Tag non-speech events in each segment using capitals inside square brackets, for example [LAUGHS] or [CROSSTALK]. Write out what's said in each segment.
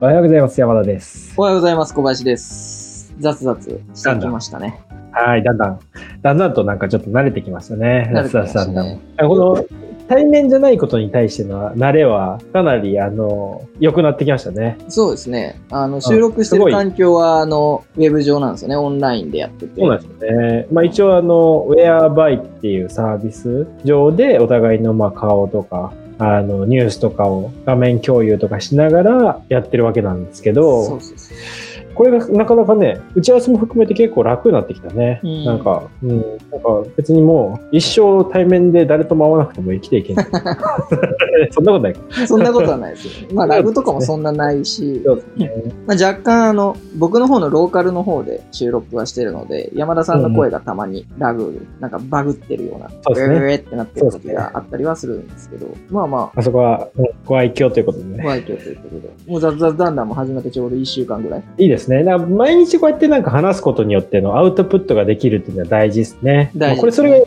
おはようございます。山田です。おはようございます。小林です。雑々してきましたね。はい、だんだん、だんだんとなんかちょっと慣れてきましたね。慣れてきましたね安田さんだもこの対面じゃないことに対しての慣れはかなり、あの、良くなってきましたね。そうですね。あの、収録してる環境は、あの、ウェブ上なんですよね。オンラインでやってて。そうなんですよね。まあ一応あの、ウェアバイっていうサービス上でお互いのまあ顔とか、あの、ニュースとかを画面共有とかしながらやってるわけなんですけど、そうそうそう。これがなかなかね、打ち合わせも含めて結構楽になってきたね。うんなんか、うん、なんか別にもう一生対面で誰とも会わなくても生きていけない。[LAUGHS] そんなことないか。そんなことはないですよ。まあ、ラグとかもそんなないし、ね。まあ、若干、あの、僕の方のローカルの方で収録はしてるので、山田さんの声がたまにラグ、なんかバグってるような、そうですねウェーってなってる時があったりはするんですけど、まあまあ、あそこは、うんご愛嬌ということでね。ご愛嬌ということで、もう雑々だんだんも始めてちょうど1週間ぐらい。いいですね。だから毎日こうやってなんか話すことによってのアウトプットができるっていうのは大事ですね。大事ねまあこれそれが、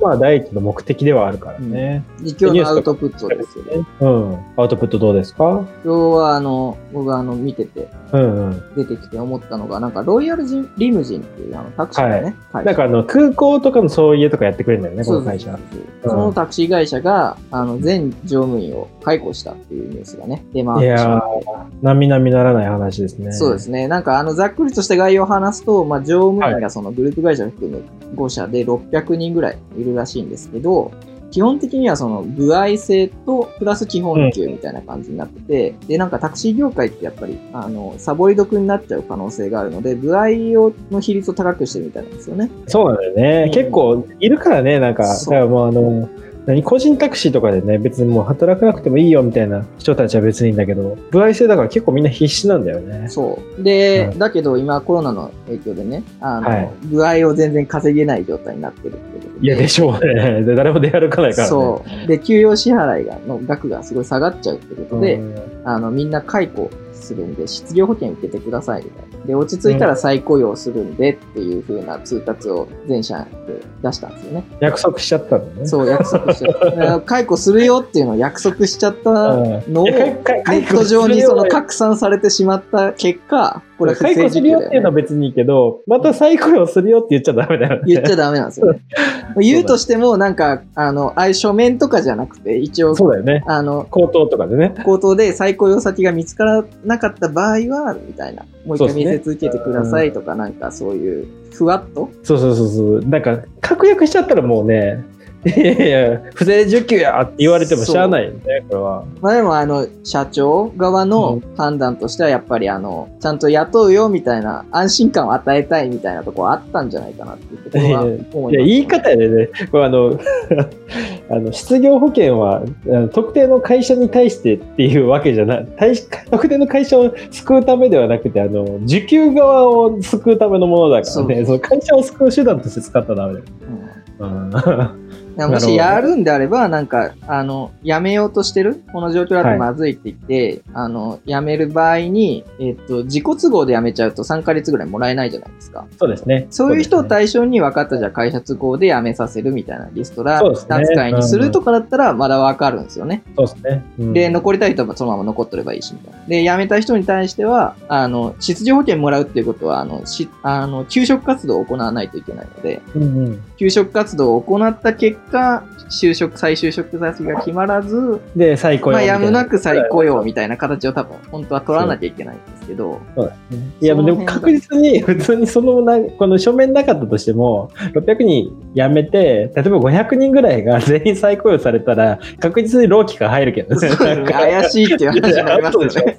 まあ第一の目的ではあるからね。今日のアウトプットですよね。うん。アウトプットどうですか？今日はあの、僕はあの、見ててうんうん。出てきて思ったのが、なんか、ロイヤルジンリムジンっていうあのタクシーがね、会社なんかあの空港とかの送迎とかやってくれるんだよね、この会社。そうそうそうそのタクシー会社が、あの、全乗務員を解雇したっていうニュースがね、出回っいやてしまっー、並々ならない話ですね。て。そうですね。なんか、あの、ざっくりとした概要を話すと、まあ、乗務員がそのグループ会社を含む5社で600人ぐらいいるらしいんですけど、基本的にはその具合性とプラス基本給みたいな感じになってて、で、なんかタクシー業界ってやっぱり、あの、サボり毒になっちゃう可能性があるので、具合をの比率を高くしてるみたいなんですよね。そうなんだよね。うん結構いるからね、なんか、だからもうあの、何個人タクシーとかでね、別にもう働かなくてもいいよみたいな人たちは別にいいんだけど、歩合制だから結構みんな必死なんだよね。そう。で、うんだけど今コロナの影響でね、あの、はい具合を全然稼げない状態になってるってことで。いや、でしょうね。[LAUGHS] で誰も出歩かないからね。そう。で、給与支払いがの額がすごい下がっちゃうってことで、うんあの、みんな解雇するんで、失業保険受けてくださいみたいな。で、落ち着いたら再雇用するんでっていう風な通達を全社で出したんですよね。約束しちゃったんだね。そう、約束しちゃった。[LAUGHS] 解雇するよっていうのを約束しちゃったのを、ネット上にその拡散されてしまった結果、これ不解雇するよっていうのは。別にいいけど、また再雇用するよって言っちゃダメだよね。言っちゃダメなんですよね。[LAUGHS] 言うとしても、なんか、あの、ああいう書面とかじゃなくて、一応、そうだよね。あの、口頭とかでね。口頭で再雇用先が見つからなかった場合は、みたいな。もう一回面接受けてくださいとか、なんかそういう、ふわっとそうそうそうそう。なんか、確約しちゃったらもうね、いやいや、不正受給やって言われてもしゃあないよね、これは。まあでも、あの、社長側の判断としては、やっぱり、あの、ちゃんと雇うよ、みたいな、安心感を与えたいみたいなところあったんじゃないかなっていうところは [LAUGHS] 思いや、います。言い方やでね、これあの、あの失業保険は特定の会社に対してっていうわけじゃない、対特定の会社を救うためではなくて、あの、受給側を救うためのものだからね、その会社を救う手段として使ったらダメだよ。うんうんいやもしやるんであれば、なんか、あの、辞めようとしてる？この状況だとまずいって言って、あの、辞める場合に、えっと、自己都合で辞めちゃうと3ヶ月ぐらいもらえないじゃないですか。そうですね。そういう人をそ対象に分かったじゃあ会社都合で辞めさせるみたいなリストラ扱いにするとかだったらまだ分かるんですよね。うですね。うんで、残りたい人はそのまま残っとればいいしみたいな。で、辞めた人に対しては、あの、失業保険もらうっていうことは、あの、しあの、休職活動を行わないといけないので、うんうん休職活動を行った結果、就職、再就職先が決まらず、で、再雇用まあ、やむなく再雇用みたいな形を多分、本当は取らなきゃいけないんですけど、そうだねいや、でも確実に、普通にそのな、この書面なかったとしても、600人辞めて、例えば500人ぐらいが全員再雇用されたら、確実に労基が入るけどね。怪しいっていう話になりますよね。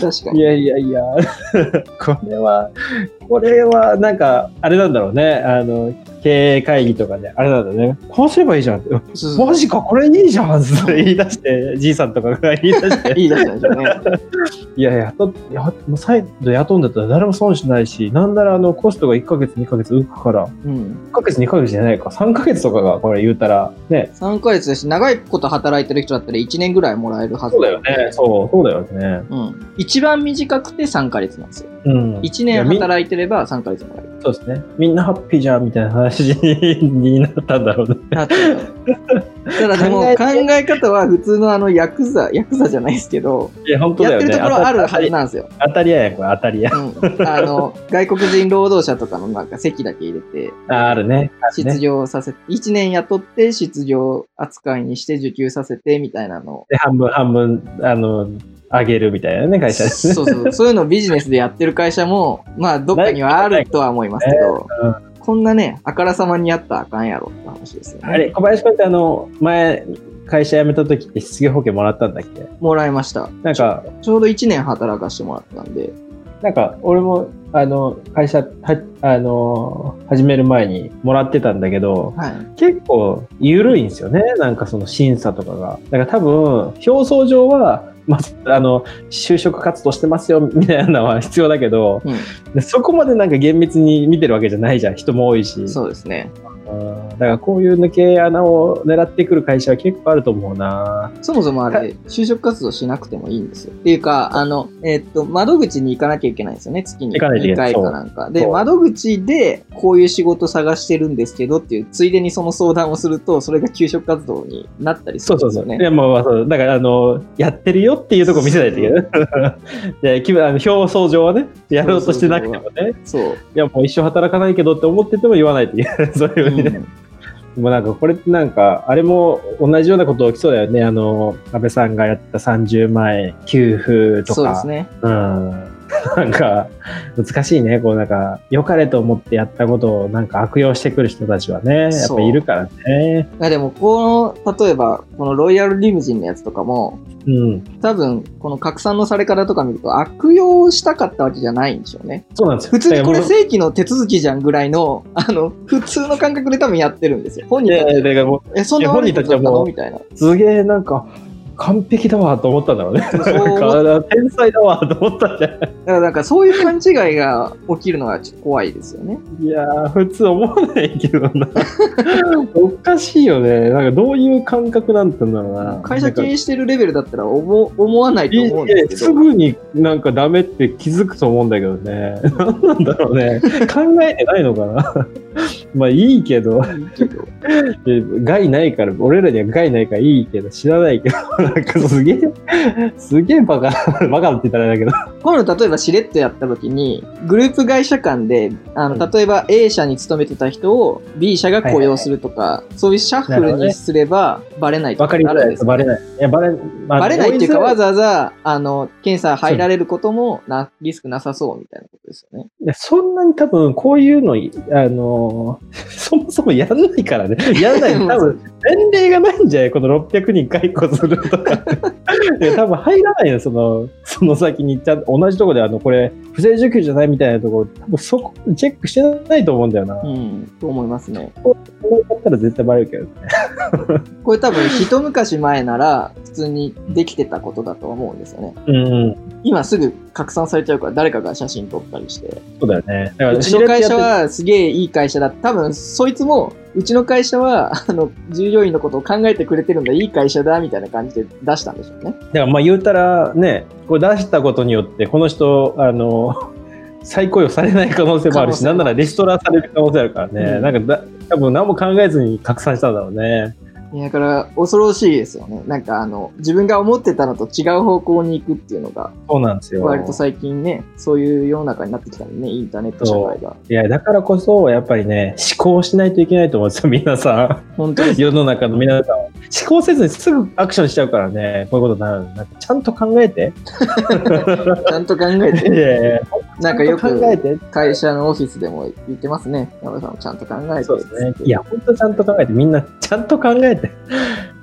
確かに。いやいやいや、これは、これはなんか、あれなんだろうね。あの、経営会議とかで、あれなんだね。こうすればいいじゃんって。マジか、これいいじゃんって言い出して、じいさんとかが言い出して、いいですよね。い [LAUGHS] やいや、雇っやもう再度雇うんだったら誰も損しないし、なんならあのコストが1ヶ月、2ヶ月浮くから、うん。1ヶ月、2ヶ月じゃないか、3ヶ月とかがこれ言うたら、ね、3ヶ月だし、長いこと働いてる人だったら1年ぐらいもらえるはずそうだよね。そう、そうだよね。うん。一番短くて3ヶ月なんですよ。うん。1いやみ年働いてれば3ヶ月もらえる。そうですね。みんなハッピーじゃんみたいな話になったんだろうね。なってたただでも考考ええ方は普通のあのヤクザ、ヤクザじゃないですけど、いや、本当だよね。やってるところあるはずなんですよ。当たり屋やん、これ当たり屋。うん、あの外国人労働者とかのなんか席だけ入れて、ああるね。あるね失業させて、1年雇って失業扱いにして受給させてみたいなので、半分、半分、あの、あげるみたいなね、会社ですね。そうそう、そういうのをビジネスでやってる会社も、まあ、どっかにはあるとは思いますけど、うんこんなね、あからさまにやったらあかんやろって話ですよね。あれ、小林君ってあの、前、会社辞めた時って失業保険もらったんだっけ？もらいました。なんか、ちょうど1年働かしてもらったんで、なんか、俺も、あの、会社、は、あの、始める前にもらってたんだけど、はい。結構緩いんですよね。なんかその審査とかが。だから多分、表層上は、まあ、あの、就職活動してますよ、みたいなのは必要だけど、うんでそこまでなんか厳密に見てるわけじゃないじゃん。人も多いし。そうですね。うんだからこういう抜け穴を狙ってくる会社は結構あると思うな。そもそもあはれ、就職活動しなくてもいいんですよ。っていうか、あの、えっと、窓口に行かなきゃいけないんですよね、月に行かないといけ2ない回かなんか。で、そう窓口でこういう仕事探してるんですけどっていう、ついでにその相談をすると、それが求職活動になったりすそうそうそう。るんですよね。いや、まあまあそう。だから、あの、やってるよっていうところ見せないといけない。[LAUGHS] で気分あの表層上はね、やろうとしてなくてもね、そう。いや、もう一生働かないけどって思ってても言わないといけない。[LAUGHS] そういうふうにもうなんかこれってなんか、あれも同じようなこと起きそうだよね。あの、安倍さんがやった30万円給付とか。そうですね。うん。[LAUGHS] なんか、難しいね。こうなんか、良かれと思ってやったことをなんか悪用してくる人たちはね、やっぱいるからね。いやでも、この、例えば、このロイヤルリムジンのやつとかも、うん。多分、この拡散のされ方とか見ると、悪用したかったわけじゃないんでしょうね。そうなんですよ。普通にこれ正規の手続きじゃんぐらいの、あの、普通の感覚で多分やってるんですよ。本人たち、え、そんな悪いことだったいや本の？みたいな。すげえなんか、完璧だわと思ったんだろうね。天才だわと思ったんじゃない？だからなんかそういう勘違いが起きるのがちょっと怖いですよね。いやー、普通思わないけどな。[LAUGHS] おかしいよね。なんかどういう感覚なんだろうな。会社経営してるレベルだったら思思わないと思うんですけど。すぐになんかダメって気づくと思うんだけどね。何なんだろうね。考えてないのかな。[LAUGHS] まあいいけど、いいけど [LAUGHS] 害ないから、俺らには害ないからいいけど、知らないけど、なんかすげえ、すげえバカ、バカって言ったらあれだけど。今度例えばしれっとやった時に、グループ会社間で、あうんの、例えば A 社に勤めてた人を B 社が雇用するとか、そういうシャッフルにすればバレないとわかりづらいです。なるんですバレない。いや、バレ、まあバレないっていうか、わざざわざ、あの、検査入られることもな、リスクなさそうみたいなことですよね。いや、そんなに多分、こういうの、あのーそもやんないからね。[LAUGHS] やらない。多分、年齢がないんじゃない？この600人解雇するとか。[LAUGHS] 多分入らないよ、その、その先に、ちゃんと同じところで、あの、これ、不正受給じゃないみたいなところ、多分そこ、チェックしてないと思うんだよな。うん、と思いますね。こうやったら絶対バレるけどね。[LAUGHS] これ多分、一昔前なら、普通にできてたことだと思うんですよね。うんうん。今すぐ拡散されちゃうから、誰かが写真撮ったりして。そうだよね。だからうちの会社はすげえいい会社だ。多分、そいつも、うちの会社は、あの、従業員のことを考えてくれてるんだ、いい会社だ、みたいな感じで出したんでしょうね。だからまあ言うたらね、これ出したことによって、この人、あの、[LAUGHS] 再雇用されない可能性もあるし、なんならリストラされる可能性あるからね、うんなんかだ多分何も考えずに拡散したんだろうね。いやだから、恐ろしいですよね。なんか、あの、自分が思ってたのと違う方向に行くっていうのが、そうなんですよ。割と最近ね、そういう世の中になってきたんでね、インターネット社会が。いや、だからこそ、やっぱりね、思考しないといけないと思うんですよ、皆さ本当にん。[LAUGHS] 世の中の皆さんは。思考せずにすぐアクションしちゃうからね、こういうことになる。なんかちゃんと考えて。[LAUGHS] ちゃんと考えいて。[LAUGHS] やいやなんかよくて。会社のオフィスでも言ってますね。山田さんもちゃんと考えて。そうですね。いや、本当ちゃんと考えて、みんなちゃんと考えて。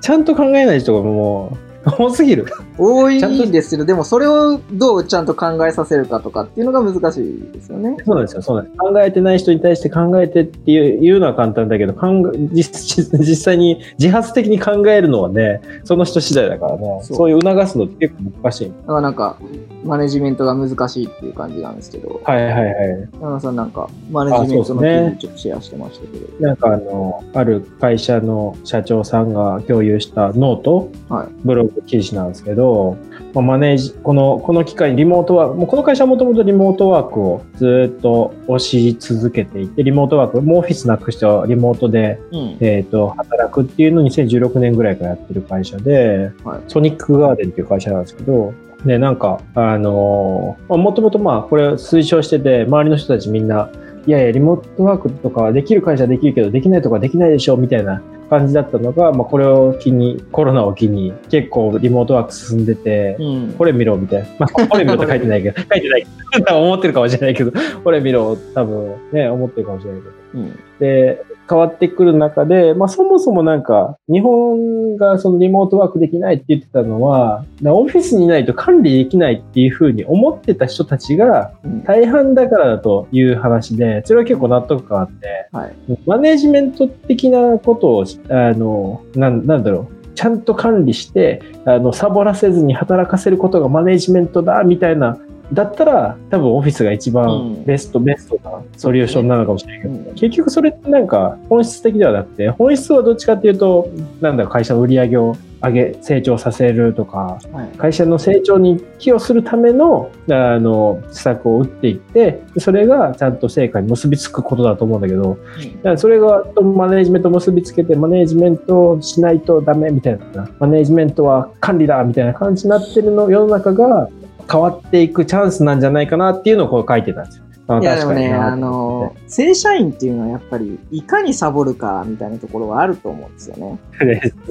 ちゃんと考えない人がもう、多すぎる。多いんとですけど、でもそれをどうちゃんと考えさせるかとかっていうのが難しいですよね。そうなんですよ、そうなんです。考えてない人に対して考えてっていういうのは簡単だけど、考え実実際に自発的に考えるのはね、その人次第だからね、そういう促すのって結構難しい。だからなんか、マネジメントが難しいっていう感じなんですけど、はいはいはい。山田さんなんか、マネジメントのちょっとシェアしてましたけど。なんかあの、ある会社の社長さんが共有した note、はいブログ記事なんですけど、ど、まあ、マネージ、この、この機会にリモートワーク、もうこの会社はもともとリモートワークをずっと推し続けていて、リモートワーク、もうオフィスなくしてはリモートで、うん。えっ、と、働くっていうのを2016年ぐらいからやってる会社で、はいソニックガーデンっていう会社なんですけど、で、なんか、あのー、もともとまあ、これを推奨してて、周りの人たちみんな、いやいや、リモートワークとかはできる会社はできるけど、できないとかできないでしょ、みたいな感じだったのが、まあ、これを機に、コロナを機に、結構リモートワーク進んでて、うん。これ見ろ、みたいな。まあ、これ見ろって書いてないけど、[LAUGHS] 書いてない多分 [LAUGHS] 思ってるかもしれないけど、これ見ろ、多分ね、思ってるかもしれないけど。うん。で、変わってくる中で、まあそもそもなんか、日本がそのリモートワークできないって言ってたのは、オフィスにいないと管理できないっていうふうに思ってた人たちがうん。大半だからだという話で、それは結構納得感あって、はい。マネジメント的なことを、あの、なんなんだろう。ちゃんと管理して、あの、サボらせずに働かせることがマネジメントだ、みたいな、だったら、多分オフィスが一うん。番ベスト、ベストなソリューションなのかもしれないけど、うん。結局それってなんか本質的ではなくて、本質はどっちかっていうと、なんだろう、会社の売り上げを上げ、成長させるとか、はい。会社の成長に寄与するための、あの、施策を打っていって、でそれがちゃんと成果に結びつくことだと思うんだけど、だからそれがマネージメントを結びつけて、マネージメントをしないとダメみたいな、マネージメントは管理だみたいな感じになってるの、世の中が変わっていくチャンスなんじゃないかなっていうのをこう書いてたんですよ。あいやでもね、あの、正社員っていうのはやっぱり、いかにサボるかみたいなところはあると思うんですよね。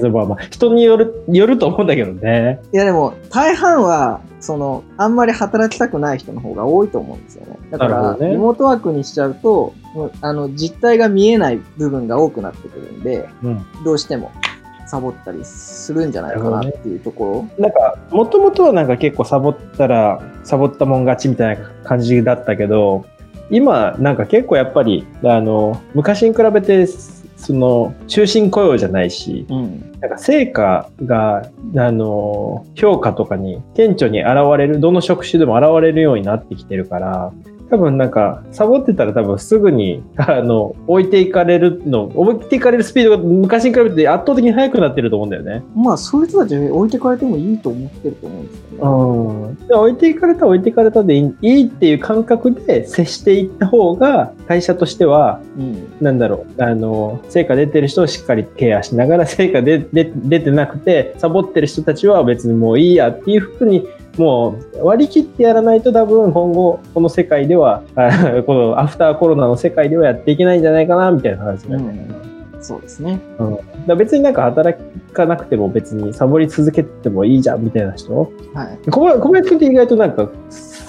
[LAUGHS] まあまあ人による、よると思うんだけどね。いやでも、大半は、その、あんまり働きたくない人の方が多いと思うんですよね。だから、ねリモートワークにしちゃうと、あの、実態が見えない部分が多くなってくるんで、うん。どうしてもサボったりするんじゃないかなっていうところ。なんか、もともとはなんか結構サボったら、サボったもん勝ちみたいな感じだったけど、今なんか結構やっぱり、あの、昔に比べて、その、終身雇用じゃないし、うん。なんか成果が、あの、評価とかに顕著に現れる、どの職種でも現れるようになってきてるから、多分なんか、サボってたら多分すぐに、[LAUGHS] あの、置いていかれるの、置いていかれるスピードが昔に比べて圧倒的に速くなってると思うんだよね。まあ、そういう人たち置いてかれてもいいと思ってると思うんですよね。うん。で置いていかれたら置いていかれたでいいいいっていう感覚で接していった方が、会社としては、うん。なんだろう、あの、成果出てる人をしっかりケアしながら、成果でで出てなくて、サボってる人たちは別にもういいやっていうふうに、もう割り切ってやらないと多分今後、この世界では、あ [LAUGHS] このアフターコロナの世界ではやっていけないんじゃないかな、みたいな話だよね。そうですね。だから別になんか働かなくても別にサボり続けてもいいじゃんみたいな人はい。小林君って意外となんか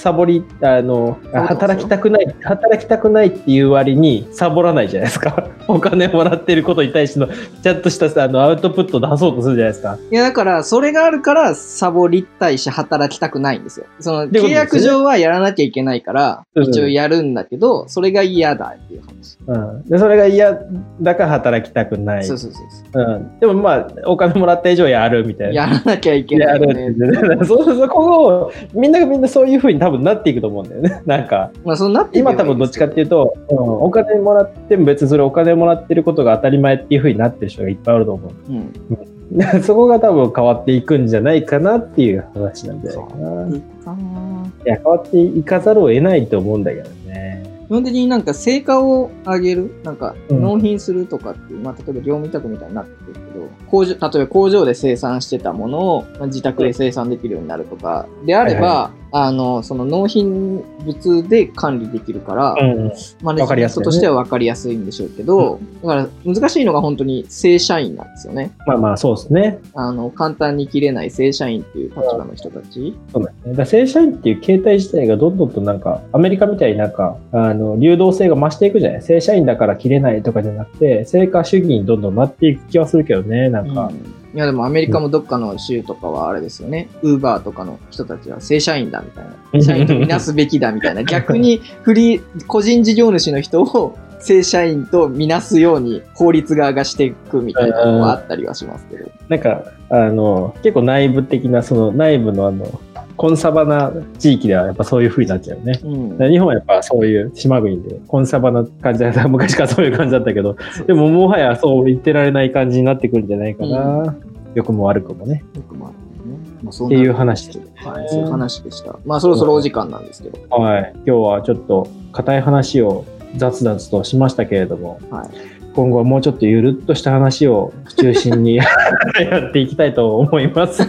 サボりあの働きたくない働きたくないっていう割にサボらないじゃないですか。[LAUGHS] お金もらってることに対してのちゃんとしたあのアウトプット出そうとするじゃないですか。いや、だから、それがあるから、サボりたいし、働きたくないんですよ。その、契約上はやらなきゃいけないから、うん。一応やるんだけど、それが嫌だっていう話。うん、でそれが嫌だから働きたくない。そうそうそうそう。うん、でもまあお金もらった以上やるみたいな。やらなきゃいけないよね。やる [LAUGHS] そうそこをみんながみんなそういうふうに多分なっていくと思うんだよね [LAUGHS] なんかまあ、そうなって今多分どっちかっていうと、うん、お金もらっても別にそれお金もらってることが当たり前っていう風になってる人がいっぱいあると思う。うん。[LAUGHS] そこが多分変わっていくんじゃないかなっていう話なんだよな。いいいかなや、変わっていかざるを得ないと思うんだけどね。基本的になんか成果を上げる、なんかうん納品するとかっていう、まあ例えば業務委託みたいになってくるけど、工場、例えば工場で生産してたものをまあ自宅で生産できるようになるとか、であれば、はあの、その納品物で管理できるから、うん。マネジメントとしては分かりやすいんでしょうけど、だから難しいのが本当に正社員なんですよね。まあまあ、そうですね。あの、簡単に切れない正社員っていう立場の人たち。そうだね。だ正社員っていう形態自体がどんどんとなんか、アメリカみたいになんか、あの、流動性が増していくじゃない正社員だから切れないとかじゃなくて、成果主義にどんどんなっていく気はするけどね、なんか。うんいやでもアメリカもどっかの州とかはあれですよね。ウーバーとかの人たちは正社員だみたいな。社員とみなすべきだみたいな。[LAUGHS] 逆にフリー、個人事業主の人を正社員とみなすように法律側がしていくみたいなのはあったりはしますけど。なんか、あの、結構内部的な、その内部のあの、コンサバな地域ではやっぱそういう風になっちゃうよね。うん。日本はやっぱそういう島国でコンサバな感じだった昔からそういう感じだったけど、でももはやそう言ってられない感じになってくるんじゃないかな。良くも悪くもね。よくもあるんだよねまあそんなっていう話ですはい、そういう話でした。まあそろそろお時間なんですけど。はい。今日はちょっと硬い話を雑々としましたけれども、はい。今後はもうちょっとゆるっとした話を中心に [LAUGHS] やっていきたいと思います。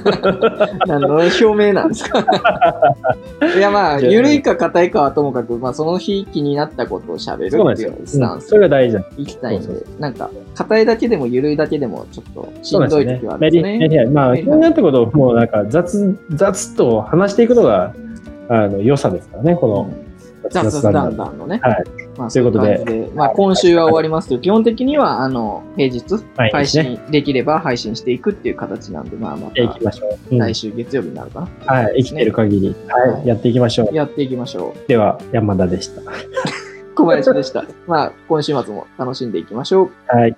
何の表明なんですか [LAUGHS] いやまあ、ゆるいか硬いかはともかく、まあその日気になったことを喋るそうなんですよっていう。スタンうんスそれが大事だ。いきたいんで、そうなんか、硬いだけでもゆるいだけでもちょっとしんどい時はあるんメですね。まあ、気になったことをもうなんか雑、雑と話していくのが、あの、良さですからね、この雑談のね。はい。まあ、ということでそういう感じで、まあ、今週は終わりますけど、基本的には、あの、平日、配信できれば配信していくっていう形なんで、まあ、まやっていきた、ましょう。うん来週月曜日になるかな。はい。生きてる限り、ははいい。やっていきましょう。やっていきましょう。では、山田でした。[LAUGHS] 小林でした。まあ、今週末も楽しんでいきましょう。はい。